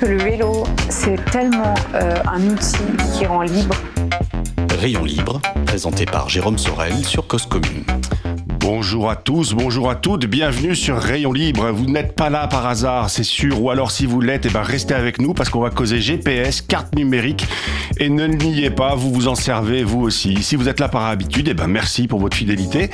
Que le vélo, c'est tellement euh, un outil qui rend libre. Rayon libre, présenté par Jérôme Sorel sur Cause Commune. Bonjour à tous, bonjour à toutes, bienvenue sur Rayon Libre. Vous n'êtes pas là par hasard, c'est sûr, ou alors si vous l'êtes, eh ben restez avec nous parce qu'on va causer GPS, carte numérique, et ne le niez pas, vous vous en servez vous aussi. Si vous êtes là par habitude, eh ben merci pour votre fidélité.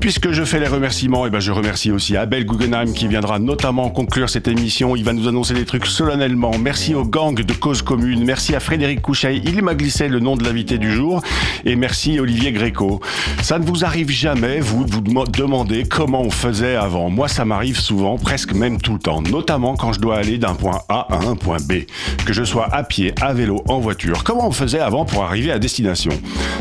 Puisque je fais les remerciements, et ben je remercie aussi Abel Guggenheim qui viendra notamment conclure cette émission. Il va nous annoncer des trucs solennellement. Merci au gang de Cause Commune. Merci à Frédéric Couchet. Il m'a glissé le nom de l'invité du jour. Et merci Olivier Gréco. Ça ne vous arrive jamais, vous, vous demander comment on faisait avant. Moi, ça m'arrive souvent, presque même tout le temps. Notamment quand je dois aller d'un point A à un point B. Que je sois à pied, à vélo, en voiture. Comment on faisait avant pour arriver à destination?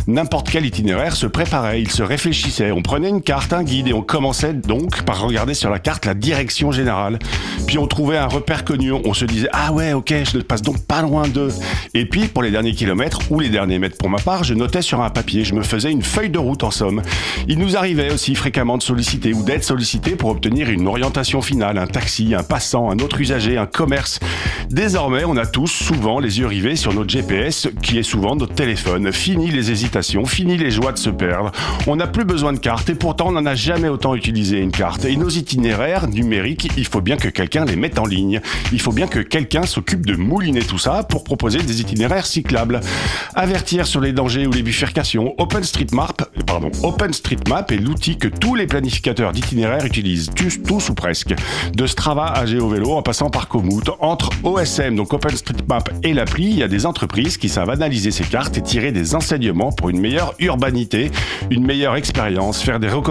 N'importe quel itinéraire se préparait, il se réfléchissait. On prenait une carte, un guide et on commençait donc par regarder sur la carte la direction générale. Puis on trouvait un repère connu, on se disait ah ouais ok je ne passe donc pas loin d'eux. Et puis pour les derniers kilomètres ou les derniers mètres pour ma part, je notais sur un papier, je me faisais une feuille de route en somme. Il nous arrivait aussi fréquemment de solliciter ou d'être sollicité pour obtenir une orientation finale, un taxi, un passant, un autre usager, un commerce. Désormais on a tous souvent les yeux rivés sur notre GPS qui est souvent notre téléphone. Fini les hésitations, fini les joies de se perdre. On n'a plus besoin de carte et pourtant on n'en a jamais autant utilisé une carte. Et nos itinéraires numériques, il faut bien que quelqu'un les mette en ligne. Il faut bien que quelqu'un s'occupe de mouliner tout ça pour proposer des itinéraires cyclables. Avertir sur les dangers ou les bifurcations. OpenStreetMap, pardon, OpenStreetMap est l'outil que tous les planificateurs d'itinéraires utilisent, tous, tous ou presque. De Strava à GeoVélo en passant par Komoot. Entre OSM, donc OpenStreetMap et l'appli, il y a des entreprises qui savent analyser ces cartes et tirer des enseignements pour une meilleure urbanité, une meilleure expérience, faire des recommandations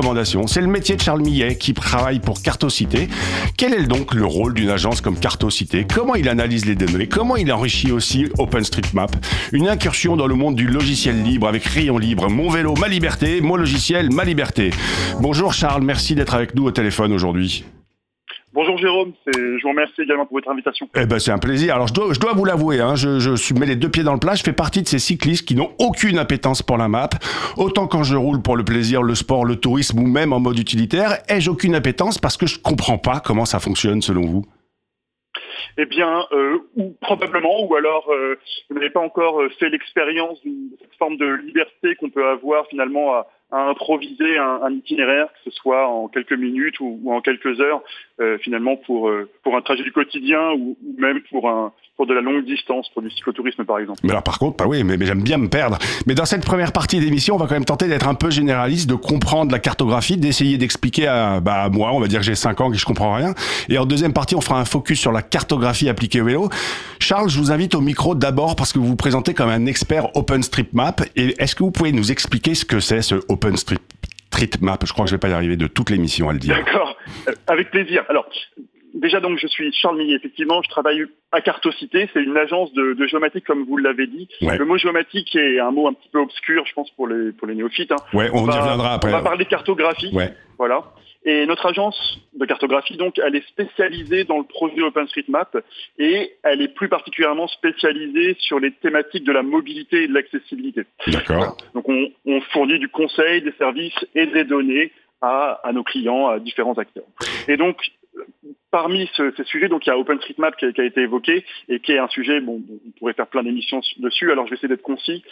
c'est le métier de Charles Millet qui travaille pour Cartocité. Quel est donc le rôle d'une agence comme Cartocité? Comment il analyse les données? Comment il enrichit aussi OpenStreetMap? Une incursion dans le monde du logiciel libre avec Rayon Libre. Mon vélo, ma liberté. Mon logiciel, ma liberté. Bonjour Charles, merci d'être avec nous au téléphone aujourd'hui. Bonjour Jérôme, je vous remercie également pour votre invitation. Eh ben c'est un plaisir. Alors je dois, je dois vous l'avouer, hein, je, je mets les deux pieds dans le plat. Je fais partie de ces cyclistes qui n'ont aucune appétence pour la map. Autant quand je roule pour le plaisir, le sport, le tourisme ou même en mode utilitaire, ai-je aucune appétence parce que je comprends pas comment ça fonctionne selon vous? Eh bien, euh, ou probablement, ou alors euh, vous n'avez pas encore euh, fait l'expérience d'une forme de liberté qu'on peut avoir finalement à, à improviser un, un, itinéraire, que ce soit en quelques minutes ou, ou en quelques heures, euh, finalement pour euh, pour un trajet du quotidien ou, ou, même pour un pour de la longue distance, pour du cyclotourisme par exemple. Mais alors par contre, bah oui, mais, mais j'aime bien me perdre. Mais dans cette première partie d'émission, on va quand même tenter d'être un peu généraliste, de comprendre la cartographie, d'essayer d'expliquer à, bah, moi, on va dire que j'ai 5 ans et que je comprends rien. Et en deuxième partie, on fera un focus sur la cartographie appliquée au vélo. Charles, je vous invite au micro d'abord parce que vous vous présentez comme un expert OpenStreetMap. Et est-ce que vous pouvez nous expliquer ce que c'est ce OpenStreetMap Je crois que je vais pas y arriver de toute l'émission à le dire. D'accord, euh, avec plaisir. Alors, déjà donc je suis Charles Millet, effectivement, je travaille à Cartocité, c'est une agence de, de, géomatique comme vous l'avez dit. Ouais. Le mot géomatique est un mot un petit peu obscur, je pense pour les pour les néophytes. Hein. Ouais, on, on y reviendra après. On va parler cartographie. Ouais. Voilà. Et notre agence de cartographie, donc, elle est spécialisée dans le projet OpenStreetMap et elle est plus particulièrement spécialisée sur les thématiques de la mobilité et de l'accessibilité. D'accord. Donc, on, on, fournit du conseil, des services et des données à, à nos clients, à différents acteurs. Et donc, parmi ce, ces sujets, donc il y a OpenStreetMap qui a, qui a, été évoqué et qui est un sujet, bon, on pourrait faire plein d'émissions dessus, alors je vais essayer d'être concis.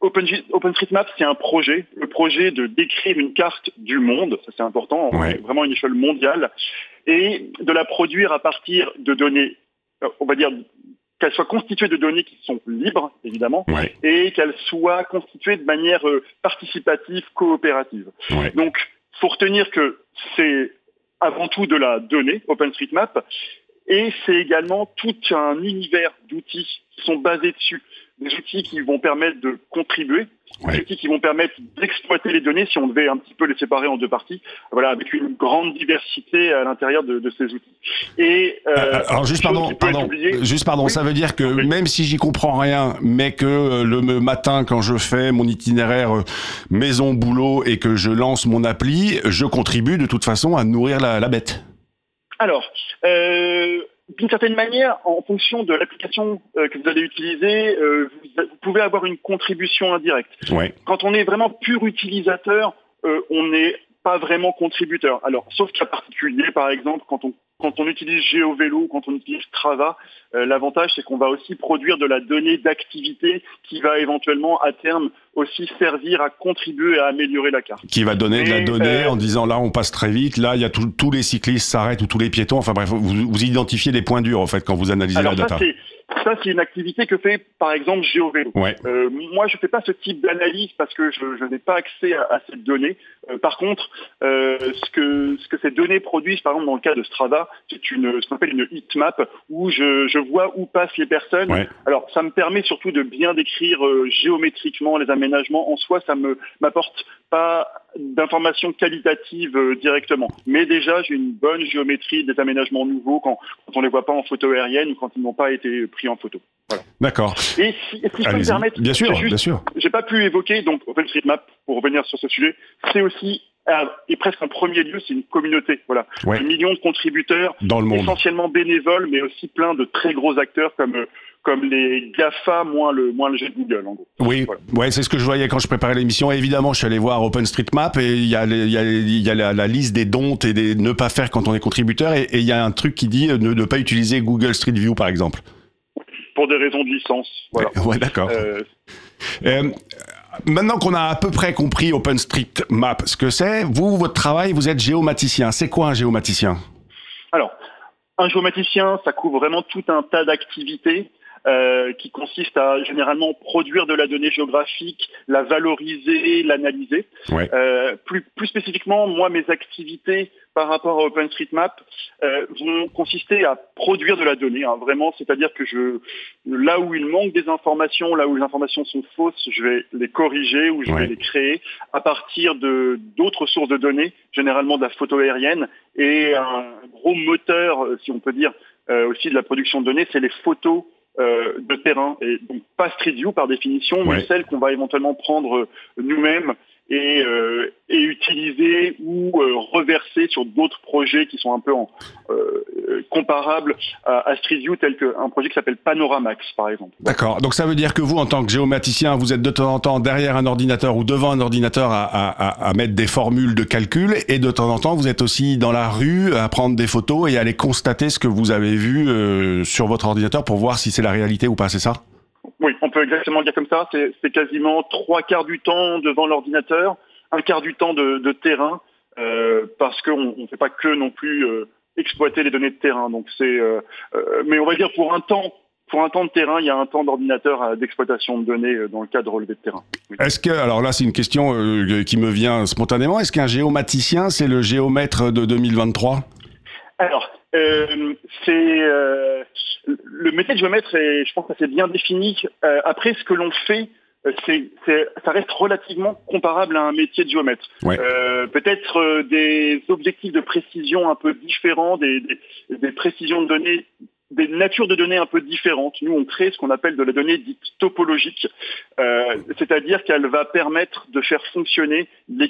Open, OpenStreetMap, c'est un projet, le projet de décrire une carte du monde, ça c'est important, ouais. vraiment une échelle mondiale, et de la produire à partir de données, on va dire, qu'elle soit constituée de données qui sont libres, évidemment, ouais. et qu'elle soit constituée de manière euh, participative, coopérative. Ouais. Donc, faut retenir que c'est avant tout de la donnée OpenStreetMap Et c'est également tout un univers d'outils qui sont basés dessus des outils qui vont permettre de contribuer, des outils qui vont permettre d'exploiter les données, si on devait un petit peu les séparer en deux parties, voilà, avec une grande diversité à l'intérieur de, ces outils. Et euh, euh, alors juste pardon, pardon, juste pardon, ça veut dire que même si j'y comprends rien, mais que euh, le matin quand je fais mon itinéraire maison boulot et que je lance mon appli, je contribue de toute façon à nourrir la, la bête. Alors. Euh, d'une certaine manière, en fonction de l'application euh, que vous allez utiliser, euh, vous, pouvez avoir une contribution indirecte. Quand on est vraiment pur utilisateur, euh, on n'est pas vraiment contributeur. Alors, sauf cas particulier, par exemple, quand on quand on utilise GeoVélo, quand on utilise Strava, l'avantage c'est qu'on va aussi produire de la donnée d'activité qui va éventuellement à terme aussi servir à contribuer à améliorer la carte. Qui va donner de la donnée euh, en disant là on passe très vite, là il y a tous les cyclistes s'arrêtent ou tous les piétons. Enfin bref, vous, vous identifiez des points durs en fait quand vous analysez la data. Ça, c'est une activité que fait, par exemple, GeoVélo. Euh, moi, je ne fais pas ce type d'analyse parce que je, n'ai pas accès à, ces données. Euh, par contre, euh, ce, que, ce que ces données produisent, par exemple, dans le cas de Strava, c'est une, ce qu'on appelle une heatmap où je, je, vois où passent les personnes. Alors, ça me permet surtout de bien décrire géométriquement les aménagements. En soi, ça me m'apporte pas d'informations qualitatives euh, directement. Mais déjà, j'ai une bonne géométrie des aménagements nouveaux quand, quand on ne les voit pas en photo aérienne ou quand ils n'ont pas été pris en photo. D'accord. Et si, je peux me permettre, bien sûr, bien sûr. J'ai pas pu évoquer donc OpenStreetMap pour revenir sur ce sujet. C'est aussi et presque en premier lieu, c'est une communauté. Voilà, ouais. des millions de contributeurs, Dans le monde. essentiellement bénévoles, mais aussi plein de très gros acteurs comme euh, comme les GAFA moins le, moins le de Google, en gros. Oui, ouais, c'est ce que je voyais quand je préparais l'émission. Évidemment, je suis allé voir OpenStreetMap et il y a, il y a, il y a la, liste des dons et des ne pas faire quand on est contributeur. Et, il y a un truc qui dit ne, ne pas utiliser Google Street View, par exemple. Pour des raisons de licence. Voilà. Ouais, d'accord. Euh... Euh, maintenant qu'on a à peu près compris OpenStreetMap, ce que c'est, vous, votre travail, vous êtes géomaticien. C'est quoi un géomaticien? Alors, un géomaticien, ça couvre vraiment tout un tas d'activités euh, qui consiste à généralement produire de la donnée géographique, la valoriser, l'analyser. Euh, plus, plus spécifiquement, moi, mes activités par rapport à OpenStreetMap euh, vont consister à produire de la donnée, hein, vraiment, c'est-à-dire que je, là où il manque des informations, là où les informations sont fausses, je vais les corriger ou je vais les créer à partir de d'autres sources de données, généralement de la photo aérienne, et un gros moteur, si on peut dire, aussi de la production de données, c'est les photos euh, de terrain, et donc pas Street View par définition, mais celle qu'on va éventuellement prendre nous-mêmes et, euh, et utiliser ou euh, reverser sur d'autres projets qui sont un peu en, euh, comparables à, à, Street View, tel qu'un projet qui s'appelle Panoramax, par exemple. D'accord. Donc ça veut dire que vous, en tant que géomaticien, vous êtes de temps en temps derrière un ordinateur ou devant un ordinateur à, à, à mettre des formules de calcul, et de temps en temps, vous êtes aussi dans la rue à prendre des photos et à aller constater ce que vous avez vu euh, sur votre ordinateur pour voir si c'est la réalité ou pas, c'est ça? Peut exactement dire comme ça. C'est quasiment trois quarts du temps devant l'ordinateur, un quart du temps de, terrain, euh, parce qu'on ne fait pas que non plus euh, exploiter les données de terrain. Donc c'est, euh, mais on va dire pour un temps. Pour un temps de terrain, il y a un temps d'ordinateur d'exploitation de données dans le cas de relevé de terrain. Est-ce que, alors là, c'est une question qui me vient spontanément. Est-ce qu'un géomaticien, c'est le géomètre de 2023 Alors, euh, c'est euh, le métier de géomètre, et je pense que c'est bien défini. Euh, après, ce que l'on fait, c'est, ça reste relativement comparable à un métier de géomètre. peut-être des objectifs de précision un peu différents, des, des, des, précisions de données, des natures de données un peu différentes. Nous, on crée ce qu'on appelle de la donnée dite topologique, c'est-à-dire qu'elle va permettre de faire fonctionner les,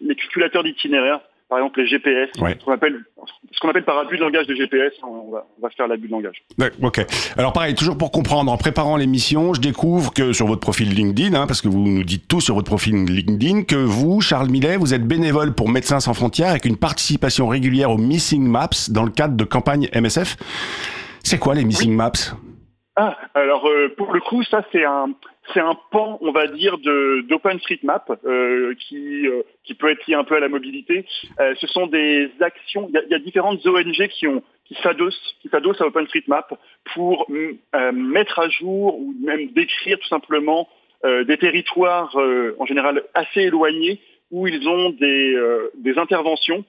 les calculateurs d'itinéraire par exemple les GPS, ce qu'on appelle, qu'on appelle par abus de langage de GPS, on va, on va faire l'abus de langage. Ok. Alors pareil, toujours pour comprendre, en préparant l'émission, je découvre que sur votre profil LinkedIn, hein, parce que vous nous dites tout sur votre profil LinkedIn, que vous, Charles Millet, vous êtes bénévole pour Médecins sans frontières avec une participation régulière aux Missing Maps dans le cadre de campagne MSF. C'est quoi les Missing Maps? Ah, alors euh, pour le coup, ça c'est un c'est un pan, on va dire, de d'OpenStreetMap euh, qui euh, qui peut être lié un peu à la mobilité. Euh, ce sont des actions. Il y, a, différentes ONG qui ont qui s'adossent à OpenStreetMap pour mettre à jour ou même décrire tout simplement des territoires en général assez éloignés où ils ont des interventions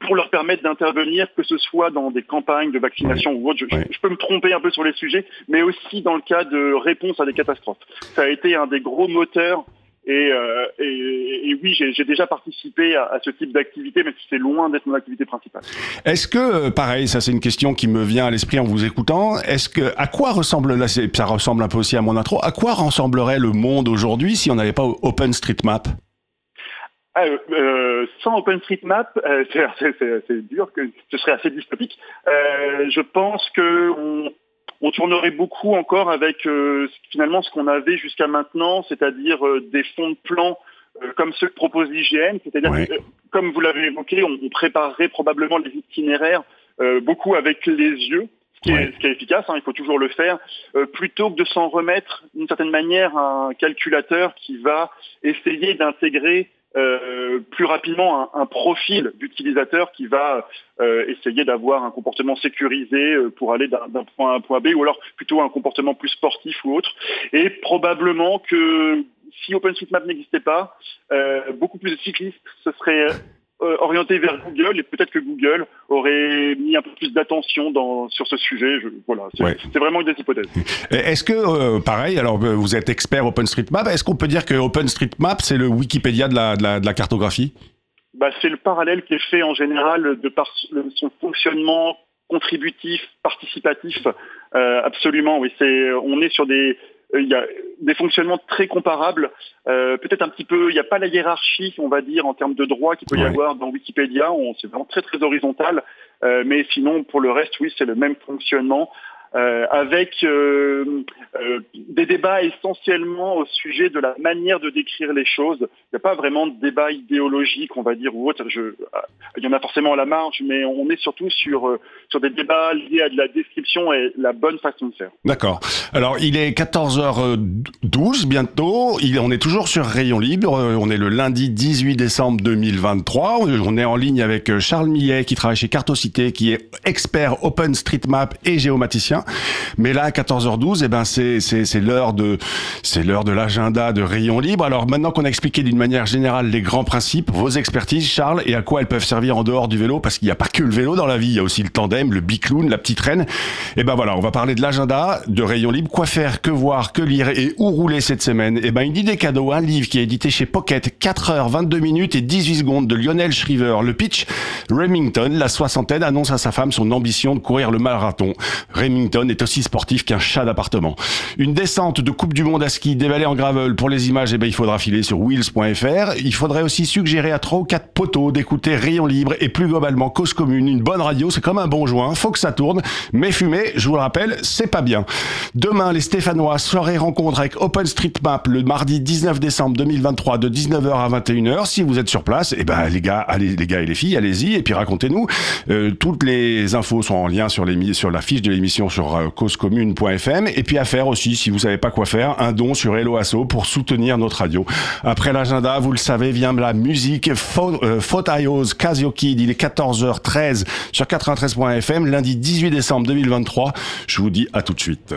pour leur permettre d'intervenir, que ce soit dans des campagnes de vaccination ou autre. Je, je, peux me tromper un peu sur les sujets, mais aussi dans le cas de réponse à des catastrophes. Ça a été un des gros moteurs et, euh, et, et, oui, j'ai déjà participé à, à ce type d'activité, mais c'est loin d'être mon activité principale. Est-ce que, euh, pareil, ça c'est une question qui me vient à l'esprit en vous écoutant, est-ce que, à quoi ressemble, là ça ressemble un peu aussi à mon intro, à quoi ressemblerait le monde aujourd'hui si on n'avait pas OpenStreetMap? Euh, sans OpenStreetMap, euh, c'est dur, que ce serait assez dystopique. Euh, je pense que on, on tournerait beaucoup encore avec euh, finalement ce qu'on avait jusqu'à maintenant, c'est-à-dire euh, des fonds de plan euh, comme ceux que propose l'IGN, c'est-à-dire que, comme vous l'avez évoqué, on, on préparerait probablement les itinéraires euh, beaucoup avec les yeux, ce qui, Ouais. est, ce qui est efficace, hein, il faut toujours le faire, euh, plutôt que de s'en remettre d'une certaine manière à un calculateur qui va essayer d'intégrer euh, plus rapidement un, un profil d'utilisateur qui va euh, essayer d'avoir un comportement sécurisé euh, pour aller d'un point A à un point B, ou alors plutôt un comportement plus sportif ou autre. Et probablement que si OpenStreetMap n'existait pas, euh, beaucoup plus de cyclistes se seraient euh, orientés vers Google et peut-être que Google aurait mis un peu plus d'attention sur ce sujet. Je, voilà, c'est Ouais. vraiment une des hypothèses. Est-ce que, euh, pareil, alors euh, vous êtes expert OpenStreetMap, est-ce qu'on peut dire que OpenStreetMap c'est le Wikipédia de la, de la, de la cartographie? Bah, c'est le parallèle qui est fait en général de par son fonctionnement contributif, participatif. Euh, absolument, oui. C'est, on est sur des, il y a des fonctionnements très comparables. Euh, peut-être un petit peu, il n'y a pas la hiérarchie, on va dire, en termes de droit qu'il peut y Ouais. avoir dans Wikipédia. C'est vraiment très très horizontal. Euh, mais sinon, pour le reste, oui, c'est le même fonctionnement. Euh, avec euh, euh, des débats essentiellement au sujet de la manière de décrire les choses. Il n'y a pas vraiment de débat idéologique, on va dire, ou autre. Il y en a forcément à la marge, mais on est surtout sur, sur des débats liés à de la description et la bonne façon de faire. D'accord. Alors, il est 14h12 bientôt. On est toujours sur Rayon Libre. On est le lundi 18 décembre 2023. On est en ligne avec Charles Millet qui travaille chez Cartocité, qui est expert OpenStreetMap et géomaticien. Mais là, à 14h12, eh ben, c'est, l'heure de, c'est l'heure de l'agenda de Rayon Libre. Alors, maintenant qu'on a expliqué d'une manière générale les grands principes, vos expertises, Charles, et à quoi elles peuvent servir en dehors du vélo, parce qu'il n'y a pas que le vélo dans la vie. Il y a aussi le tandem, le bicloun, la petite reine. Et ben voilà, on va parler de l'agenda de Rayon Libre. Quoi faire, que voir, que lire et où rouler cette semaine? Et ben une idée cadeau, un livre qui est édité chez Pocket, 4 heures, 22 minutes et 18 secondes de Lionel Shriver. Le pitch, Remington, la soixantaine, annonce à sa femme son ambition de courir le marathon. Remington est aussi sportif qu'un chat d'appartement. Une descente de Coupe du Monde à ski, des vallées en gravel. Pour les images, eh ben, il faudra filer sur wheels.fr. Il faudrait aussi suggérer à trois ou quatre poteaux d'écouter Rayon Libre et plus globalement Cause Commune. Une bonne radio, c'est comme un bon joint. Faut que ça tourne. Mais fumer, je vous le rappelle, c'est pas bien. Demain, les Stéphanois, soirée rencontre avec OpenStreetMap le mardi 19 décembre 2023 de 19h à 21h. Si vous êtes sur place, eh ben, les gars, allez, les gars et les filles, allez-y et puis racontez-nous. Euh, toutes les infos sont en lien sur, sur la fiche de l'émission euh, causecommune.fm et puis à faire aussi, si vous savez pas quoi faire, un don sur Hello Asso pour soutenir notre radio. Après l'agenda, vous le savez, vient la musique Fo- euh, Casio Kid. Il est 14h13 sur 93.fm, lundi 18 décembre 2023. Je vous dis à tout de suite.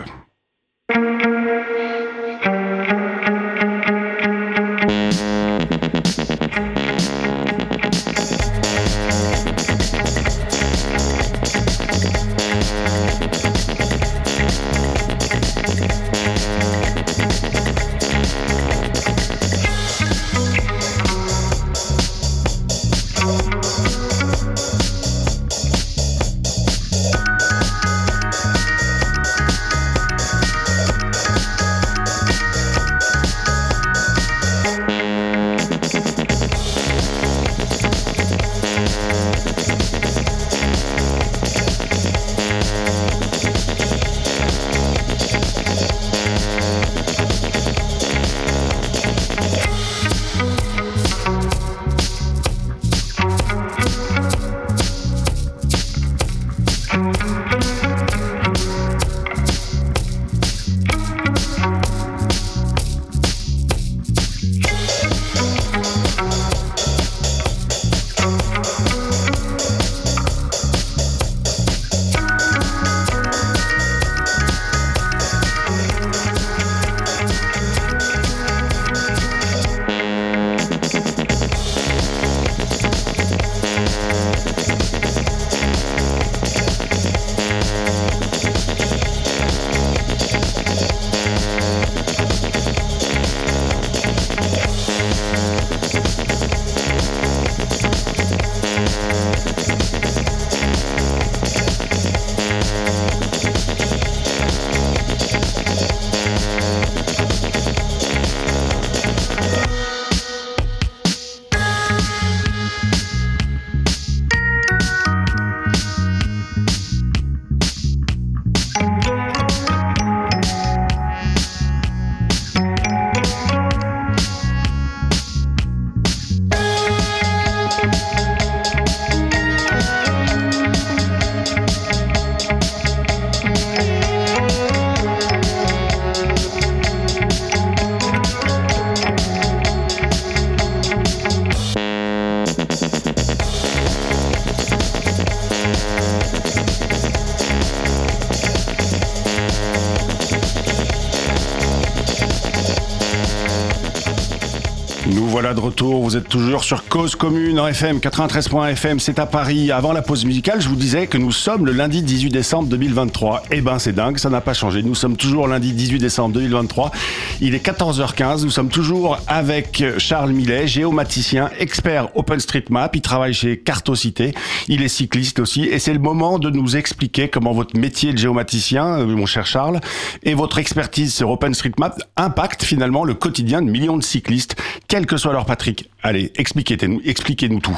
Vous êtes toujours sur Cause Commune en FM 93.fm, c'est à Paris. Avant la pause musicale, je vous disais que nous sommes le lundi 18 décembre 2023. Eh ben c'est dingue, ça n'a pas changé. Nous sommes toujours lundi 18 décembre 2023. Il est 14h15, nous sommes toujours avec Charles Millet, géomaticien, expert OpenStreetMap. Il travaille chez Cartocité, il est cycliste aussi et c'est le moment de nous expliquer comment votre métier de géomaticien, euh, mon cher Charles, et votre expertise sur OpenStreetMap impactent finalement le quotidien de millions de cyclistes quel que soit leur Patrick. Allez, expliquez-nous expliquez tout.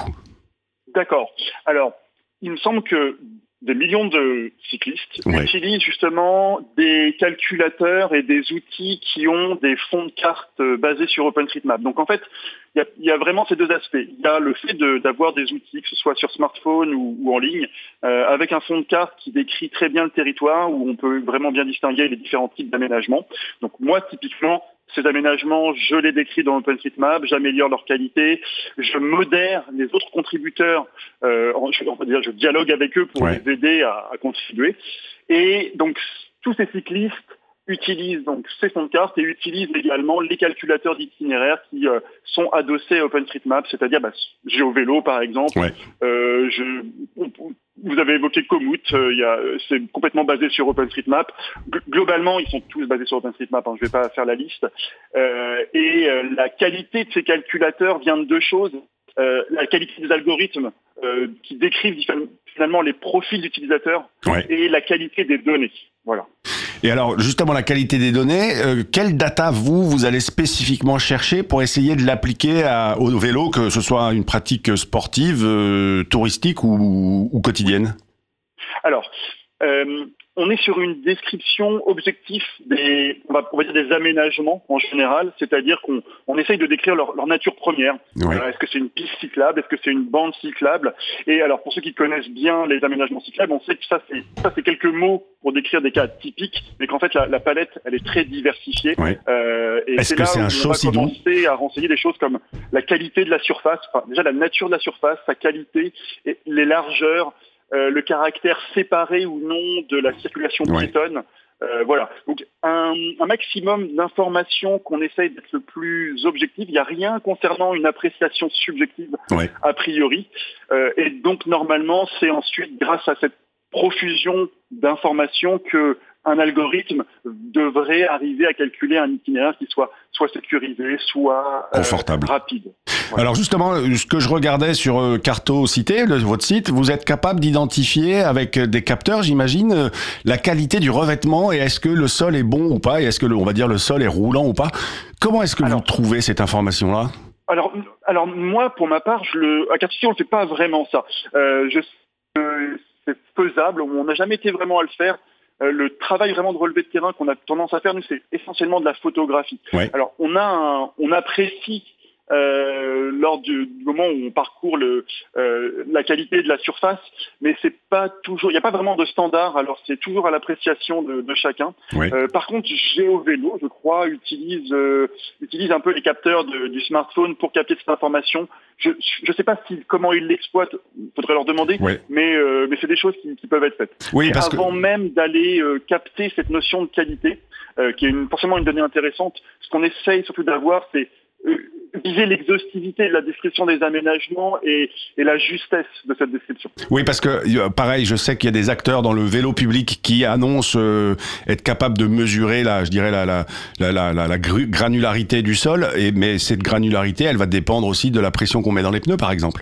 D'accord. Alors, il me semble que des millions de cyclistes utilisent justement des calculateurs et des outils qui ont des fonds de cartes euh, basés sur OpenStreetMap. Donc en fait, il y, a, vraiment ces deux aspects. Il y a le fait d'avoir des outils, que ce soit sur smartphone ou, en ligne, euh, avec un fond de carte qui décrit très bien le territoire, où on peut vraiment bien distinguer les différents types d'aménagements. Donc moi, typiquement, ces aménagements, je les décris dans OpenStreetMap, j'améliore leur qualité, je modère les autres contributeurs, euh, je, dire, je dialogue avec eux pour les aider à, à, contribuer. Et donc, tous ces cyclistes utilisent donc ces fonds de cartes et utilisent également les calculateurs d'itinéraires qui euh, sont adossés à OpenStreetMap, c'est-à-dire bah, GeoVélo par exemple. Euh, je, vous avez évoqué Komoot, euh, c'est complètement basé sur OpenStreetMap. globalement, ils sont tous basés sur OpenStreetMap, hein, je ne vais pas faire la liste. Euh, et euh, la qualité de ces calculateurs vient de deux choses. la qualité des algorithmes qui décrivent finalement les profils d'utilisateurs et la qualité des données. Voilà. Et alors, justement, la qualité des données, euh, quelle data, vous, vous allez spécifiquement chercher pour essayer de l'appliquer au vélo, que ce soit une pratique sportive, euh, touristique ou, ou, quotidienne? Alors, euh, on est sur une description objective des, on va, dire des aménagements en général, c'est-à-dire qu'on on essaye de décrire leur, nature première. Est-ce que c'est une piste cyclable? Est-ce que c'est une bande cyclable? Et alors, pour ceux qui connaissent bien les aménagements cyclables, on sait que ça, c'est ça, c'est quelques mots pour décrire des cas typiques, mais qu'en fait, la, palette, elle est très diversifiée. Euh, et c'est là où on va commencer à renseigner des choses comme la qualité de la surface, enfin, déjà la nature de la surface, sa qualité, et les largeurs, euh, le caractère séparé ou non de la circulation piétonne. Euh, voilà. Donc un, maximum d'informations qu'on essaye d'être le plus objectif. Il n'y a rien concernant une appréciation subjective a priori. Euh, et donc normalement, c'est ensuite grâce à cette profusion d'informations que un algorithme devrait arriver à calculer un itinéraire qui soit soit sécurisé, soit confortable, rapide. Alors justement, ce que je regardais sur euh, Carto Cité, votre site, vous êtes capable d'identifier avec des capteurs, j'imagine, euh, la qualité du revêtement et est-ce que le sol est bon ou pas et est-ce que le, on va dire le sol est roulant ou pas? Comment est-ce que vous trouvez cette information-là? Alors, alors moi, pour ma part, je le, à Carto on ne fait pas vraiment ça. Euh, je, c'est faisable. On n'a jamais été vraiment à le faire. Le travail vraiment de relevé de terrain qu'on a tendance à faire, nous, c'est essentiellement de la photographie. Alors, on a, on apprécie euh, lors du, moment où on parcourt le, euh, la qualité de la surface, mais c'est pas toujours, il n'y a pas vraiment de standard. Alors c'est toujours à l'appréciation de, de, chacun. Euh, par contre, GeoVélo, je crois, utilise euh, utilise un peu les capteurs de, du smartphone pour capter cette information. Je ne sais pas si, comment ils l'exploitent, faudrait leur demander, mais euh, mais c'est des choses qui, qui, peuvent être faites. Oui, parce avant même d'aller capter cette notion de qualité, qui est une, forcément une donnée intéressante, ce qu'on essaye surtout d'avoir, c'est viser l'exhaustivité de la description des aménagements et, la justesse de cette description. Oui, parce que pareil, je sais qu'il y a des acteurs dans le vélo public qui annoncent euh, être capables de mesurer la, je dirais la, la, la, la, granularité du sol, et, mais cette granularité, elle va dépendre aussi de la pression qu'on met dans les pneus, par exemple.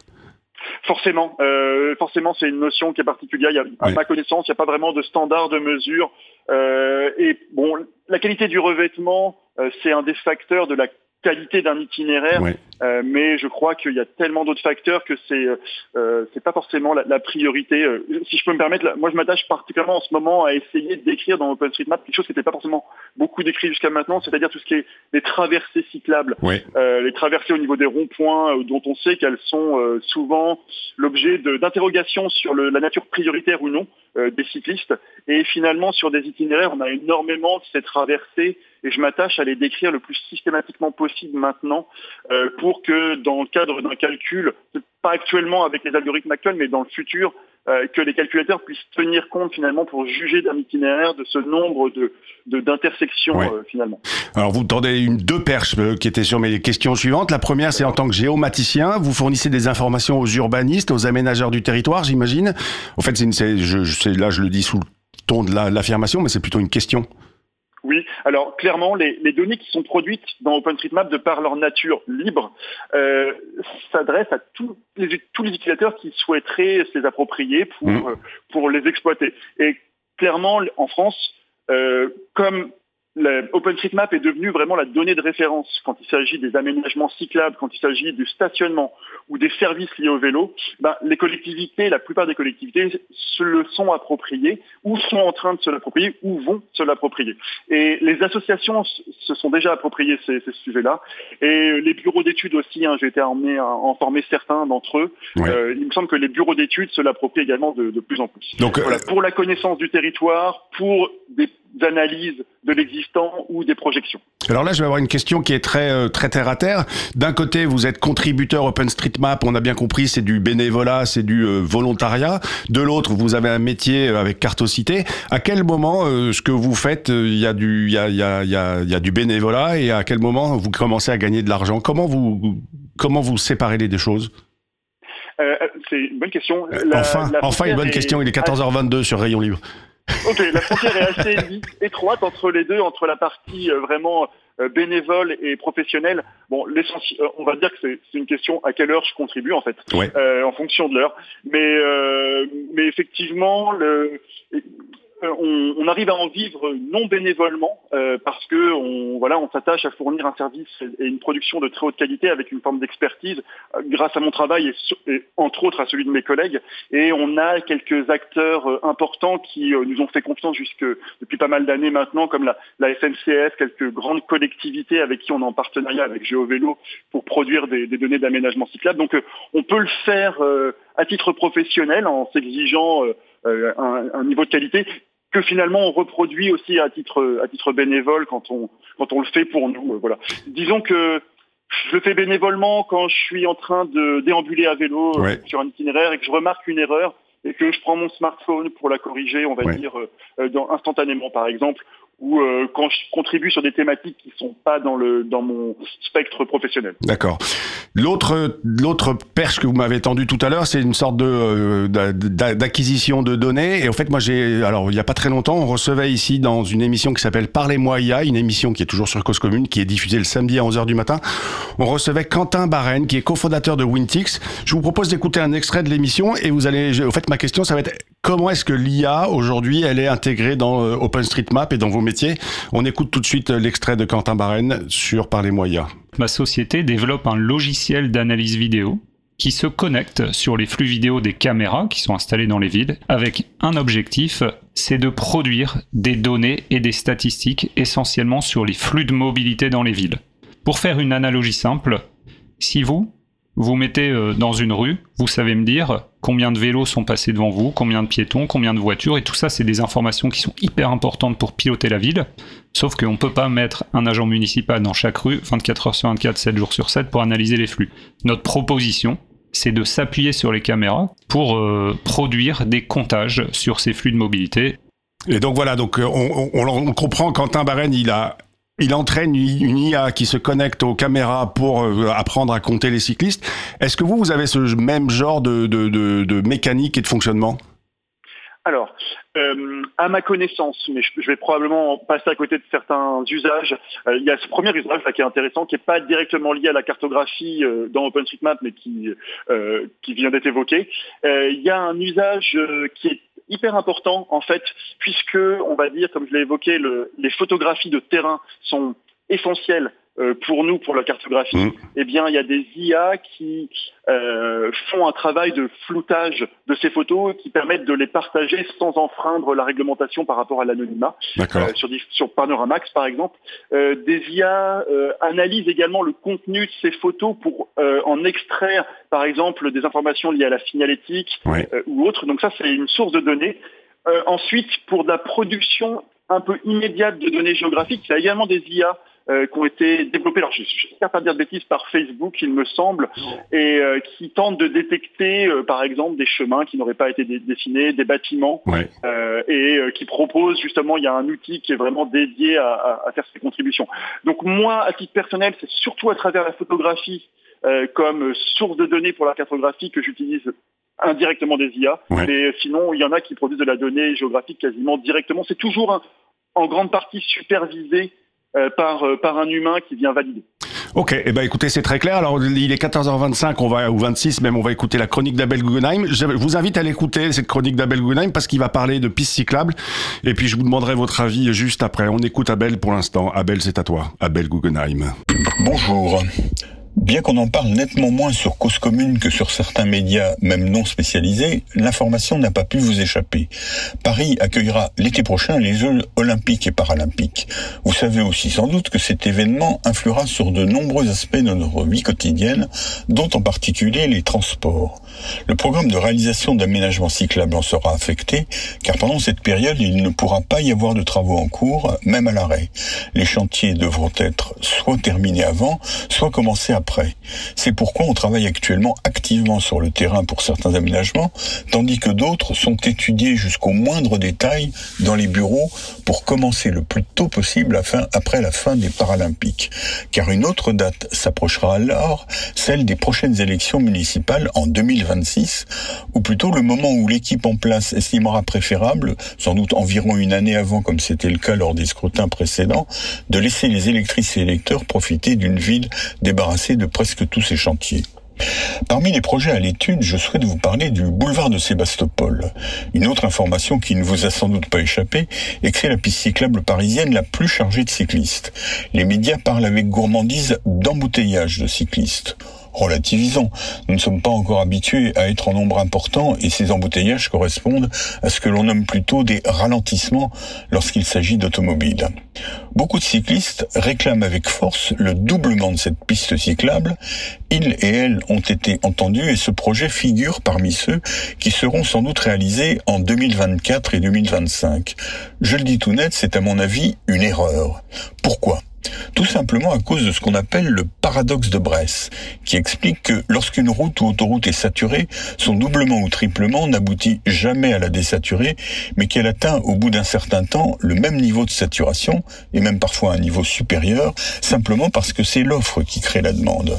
Forcément, euh, forcément, c'est une notion qui est particulière. Il y a, à ma connaissance, il n'y a pas vraiment de standard de mesure. Euh, et bon, la qualité du revêtement, c'est un des facteurs de la qualité d'un itinéraire, euh, mais je crois qu'il y a tellement d'autres facteurs que c'est euh, c'est pas forcément la, priorité. Euh, si je peux me permettre, moi je m'attache particulièrement en ce moment à essayer de décrire dans OpenStreetMap quelque chose qui n'était pas forcément beaucoup décrit jusqu'à maintenant, c'est-à-dire tout ce qui est les traversées cyclables, les traversées au niveau des ronds-points, dont on sait qu'elles sont souvent l'objet d'interrogations sur le, la nature prioritaire ou non des cyclistes, et finalement sur des itinéraires, on a énormément de ces traversées et je m'attache à les décrire le plus systématiquement possible maintenant euh, pour que dans le cadre d'un calcul, pas actuellement avec les algorithmes actuels, mais dans le futur, euh, que les calculateurs puissent tenir compte finalement pour juger d'un itinéraire de ce nombre de d'intersections euh, finalement. Alors vous tendez une deux perches euh, qui étaient sur mes questions suivantes. La première, c'est en tant que géomaticien, vous fournissez des informations aux urbanistes, aux aménageurs du territoire, j'imagine. En fait, c'est là, je le dis sous le ton de la- l'affirmation, mais c'est plutôt une question. Oui, alors clairement, les, les données qui sont produites dans OpenStreetMap, de par leur nature libre, euh, s'adressent à tous les, tous les utilisateurs qui souhaiteraient se les approprier pour, Mhm. euh, pour les exploiter. Et clairement, en France, euh, comme OpenStreetMap est devenu vraiment la donnée de référence quand il s'agit des aménagements cyclables, quand il s'agit du stationnement ou des services liés au vélo, ben, les collectivités, la plupart des collectivités se le sont appropriés ou sont en train de se l'approprier ou vont se l'approprier. Et les associations se sont déjà appropriées ces, ces sujets-là. Et les bureaux d'études aussi, hein, j'ai été amené à en former certains d'entre eux. Ouais. Euh, il me semble que les bureaux d'études se l'approprient également de, de plus en plus. Donc, euh, Voilà, pour la connaissance du territoire, pour des analyses de l'existant ou des projections. Alors là, je vais avoir une question qui est très euh, très terre à terre. D'un côté, vous êtes contributeur OpenStreetMap, on a bien compris, c'est du bénévolat, c'est du euh, volontariat. De l'autre, vous avez un métier euh, avec Cartocité. À quel moment ce que vous faites, il y a du il y a il y a il y a, il y a du bénévolat et à quel moment vous commencez à gagner de l'argent? Comment vous comment vous séparez les deux choses? Euh, c'est une bonne question. La- Enfin, la enfin une bonne question. Il est 14h22 sur Rayon Libre. Ok, la frontière est assez étroite entre les deux, entre la partie euh, vraiment euh, bénévole et professionnelle. Bon, l'essentiel, euh, on va dire que c'est une question à quelle heure je contribue en fait, Ouais. euh, en fonction de l'heure. Mais euh, mais effectivement, le, on, on arrive à en vivre non bénévolement euh, parce que on voilà, on s'attache à fournir un service et une production de très haute qualité avec une forme d'expertise euh, grâce à mon travail et, entre autres à celui de mes collègues. Et on a quelques acteurs euh, importants qui euh, nous ont fait confiance jusque depuis pas mal d'années maintenant, comme la, la SNCF, quelques grandes collectivités avec qui on est en partenariat avec GeoVélo pour produire des, des données d'aménagement cyclable. Donc on peut le faire à titre professionnel en s'exigeant un, un niveau de qualité que finalement on reproduit aussi à titre à titre bénévole quand on quand on le fait pour nous. euh, Voilà. Disons que je le fais bénévolement quand je suis en train de déambuler à vélo euh, Ouais. sur un itinéraire et que je remarque une erreur et que je prends mon smartphone pour la corriger, on va Ouais. dire euh, euh, dans, instantanément par exemple, ou euh, quand je contribue sur des thématiques qui sont pas dans le dans mon spectre professionnel. D'accord. L'autre, l'autre perche que vous m'avez tendue tout à l'heure, c'est une sorte de euh, d'a- d'a- d'acquisition de données. Et en fait, moi, j'ai, alors il y a pas très longtemps, on recevait ici dans une émission qui s'appelle Parlez-moi IA, une émission qui est toujours sur Cause Commune, qui est diffusée le samedi à 11h du matin. On recevait Quentin Barren, qui est cofondateur de Wintix. Je vous propose d'écouter un extrait de l'émission et vous allez, je- en fait, ma question, ça va être comment est-ce que l'IA aujourd'hui, elle est intégrée dans euh, OpenStreetMap et dans vos métiers? On écoute tout de suite euh, l'extrait de Quentin Barren sur Parlez-moi IA. Ma société développe un logiciel d'analyse vidéo qui se connecte sur les flux vidéo des caméras qui sont installées dans les villes avec un objectif, c'est de produire des données et des statistiques essentiellement sur les flux de mobilité dans les villes. Pour faire une analogie simple, si vous, vous mettez euh, dans une rue, vous savez me dire combien de vélos sont passés devant vous, combien de piétons, combien de voitures, et tout ça, c'est des informations qui sont hyper importantes pour piloter la ville. Sauf qu'on ne peut pas mettre un agent municipal dans chaque rue 24 heures sur 24, 7 jours sur 7 pour analyser les flux. Notre proposition, c'est de s'appuyer sur les caméras pour euh, produire des comptages sur ces flux de mobilité. Et donc voilà, donc euh, on, comprend Quentin Barren, il a il entraîne une IA qui se connecte aux caméras pour euh, apprendre à compter les cyclistes. Est-ce que vous, vous avez ce même genre de, de, de, mécanique et de fonctionnement? Alors, euh, à ma connaissance, mais je, vais probablement passer à côté de certains usages, euh, il y a ce premier usage là qui est intéressant, qui n'est pas directement lié à la cartographie dans OpenStreetMap, mais qui, qui vient d'être évoqué. Il y a un usage qui est hyper important en fait, puisque on va dire, comme je l'ai évoqué, le, les photographies de terrain sont essentielles euh, pour nous, pour la cartographie. Mmh. Eh bien, il y a des IA qui euh, font un travail de floutage de ces photos qui permettent de les partager sans enfreindre la réglementation par rapport à l'anonymat. D'accord. Euh, sur, sur Panoramax, par exemple. Des IA analysent également le contenu de ces photos pour en extraire, par exemple, des informations liées à la signalétique ou autre. Donc ça, c'est une source de données. Ensuite, pour de la production un peu immédiate de données géographiques, il y a également des IA euh, qui ont été développés, alors je j'espère pas dire de bêtises, par Facebook, il me semble, et euh, qui tentent de détecter, euh, par exemple, des chemins qui n'auraient pas été dessinés, des bâtiments, Ouais. euh, et qui proposent justement, il y a un outil qui est vraiment dédié à, à- à faire ces contributions. Donc moi, à titre personnel, c'est surtout à travers la photographie comme source de données pour la cartographie que j'utilise indirectement des IA. Ouais. Mais sinon, il y en a qui produisent de la donnée géographique quasiment directement. C'est toujours un- en grande partie supervisé par, euh, par un humain qui vient valider. Ok, eh ben écoutez, c'est très clair. Alors il est 14h25, on va ou 26 même, on va écouter la chronique d'Abel Guggenheim. Je vous invite à l'écouter cette chronique d'Abel Guggenheim parce qu'il va parler de pistes cyclables. Et puis je vous demanderai votre avis juste après. On écoute Abel pour l'instant. Abel, c'est à toi. Abel Guggenheim. Bonjour. Bien qu'on en parle nettement moins sur cause commune que sur certains médias, même non spécialisés, l'information n'a pas pu vous échapper. Paris accueillera l'été prochain les Jeux olympiques et paralympiques. Vous savez aussi sans doute que cet événement influera sur de nombreux aspects de notre vie quotidienne, dont en particulier les transports. Le programme de réalisation d'aménagements cyclables en sera affecté, car pendant cette période, il ne pourra pas y avoir de travaux en cours, même à l'arrêt. Les chantiers devront être soit terminés avant, soit commencés après. C'est pourquoi on travaille actuellement activement sur le terrain pour certains aménagements, tandis que d'autres sont étudiés jusqu'au moindre détail dans les bureaux pour commencer le plus tôt possible après la fin des Paralympiques. Car une autre date s'approchera alors, celle des prochaines élections municipales en 2026, ou plutôt le moment où l'équipe en place estimera préférable, sans doute environ une année avant comme c'était le cas lors des scrutins précédents, de laisser les électrices et électeurs profiter d'une ville débarrassée de presque tous ses chantiers. Parmi les projets à l'étude, je souhaite vous parler du boulevard de Sébastopol. Une autre information qui ne vous a sans doute pas échappé est que c'est la piste cyclable parisienne la plus chargée de cyclistes. Les médias parlent avec gourmandise d'embouteillage de cyclistes. Relativisons, nous ne sommes pas encore habitués à être en nombre important et ces embouteillages correspondent à ce que l'on nomme plutôt des ralentissements lorsqu'il s'agit d'automobiles. Beaucoup de cyclistes réclament avec force le doublement de cette piste cyclable. Ils et elles ont été entendus et ce projet figure parmi ceux qui seront sans doute réalisés en 2024 et 2025. Je le dis tout net, c'est à mon avis une erreur. Pourquoi? Tout simplement à cause de ce qu'on appelle le paradoxe de Bresse, qui explique que lorsqu'une route ou autoroute est saturée, son doublement ou triplement n'aboutit jamais à la désaturer, mais qu'elle atteint au bout d'un certain temps le même niveau de saturation, et même parfois un niveau supérieur, simplement parce que c'est l'offre qui crée la demande.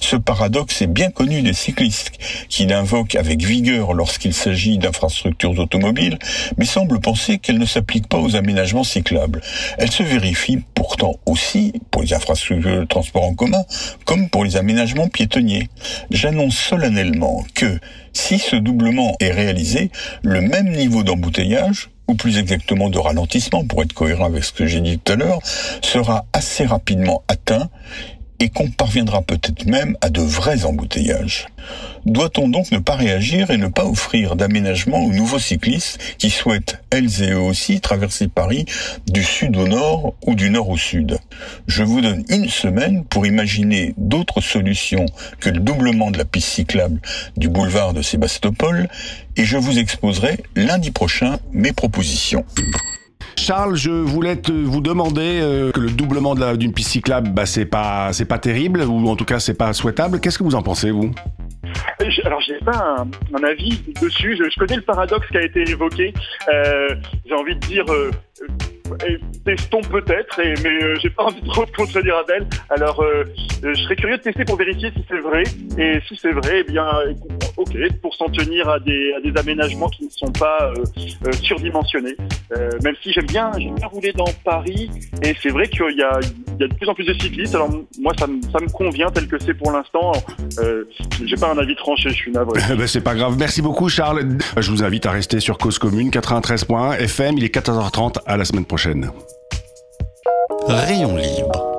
Ce paradoxe est bien connu des cyclistes, qui l'invoquent avec vigueur lorsqu'il s'agit d'infrastructures automobiles, mais semblent penser qu'elle ne s'applique pas aux aménagements cyclables. Elle se vérifie pourtant aussi pour les infrastructures de transport en commun comme pour les aménagements piétonniers. J'annonce solennellement que si ce doublement est réalisé, le même niveau d'embouteillage ou plus exactement de ralentissement, pour être cohérent avec ce que j'ai dit tout à l'heure, sera assez rapidement atteint et qu'on parviendra peut-être même à de vrais embouteillages. Doit-on donc ne pas réagir et ne pas offrir d'aménagement aux nouveaux cyclistes qui souhaitent, elles et eux aussi, traverser Paris du sud au nord ou du nord au sud? Je vous donne une semaine pour imaginer d'autres solutions que le doublement de la piste cyclable du boulevard de Sébastopol et je vous exposerai lundi prochain mes propositions. Charles, je voulais te, vous demander euh, que le doublement d'une piste cyclable, bah, c'est pas, pas terrible, ou en tout cas c'est pas souhaitable. Qu'est-ce que vous en pensez, vous? Euh, Alors, j'ai pas un, avis dessus. Je, connais le paradoxe qui a été évoqué. Euh, j'ai envie de dire, testons peut-être, mais euh, j'ai pas envie de trop contredire Abel. Alors, euh, euh, je serais curieux de tester pour vérifier si c'est vrai. Et si c'est vrai, eh bien, ok, pour s'en tenir à des, aménagements qui ne sont pas surdimensionnés. Même si j'aime bien, j'aime bien rouler dans Paris, et c'est vrai qu'il y a, de plus en plus de cyclistes. Alors, moi, ça me, convient tel que c'est pour l'instant. J'ai pas un avis tranché, je suis navré. ben, C'est pas grave. Merci beaucoup, Charles. Je vous invite à rester sur Cause Commune 93.1 FM. Il est 14h30. À la semaine Rayon libre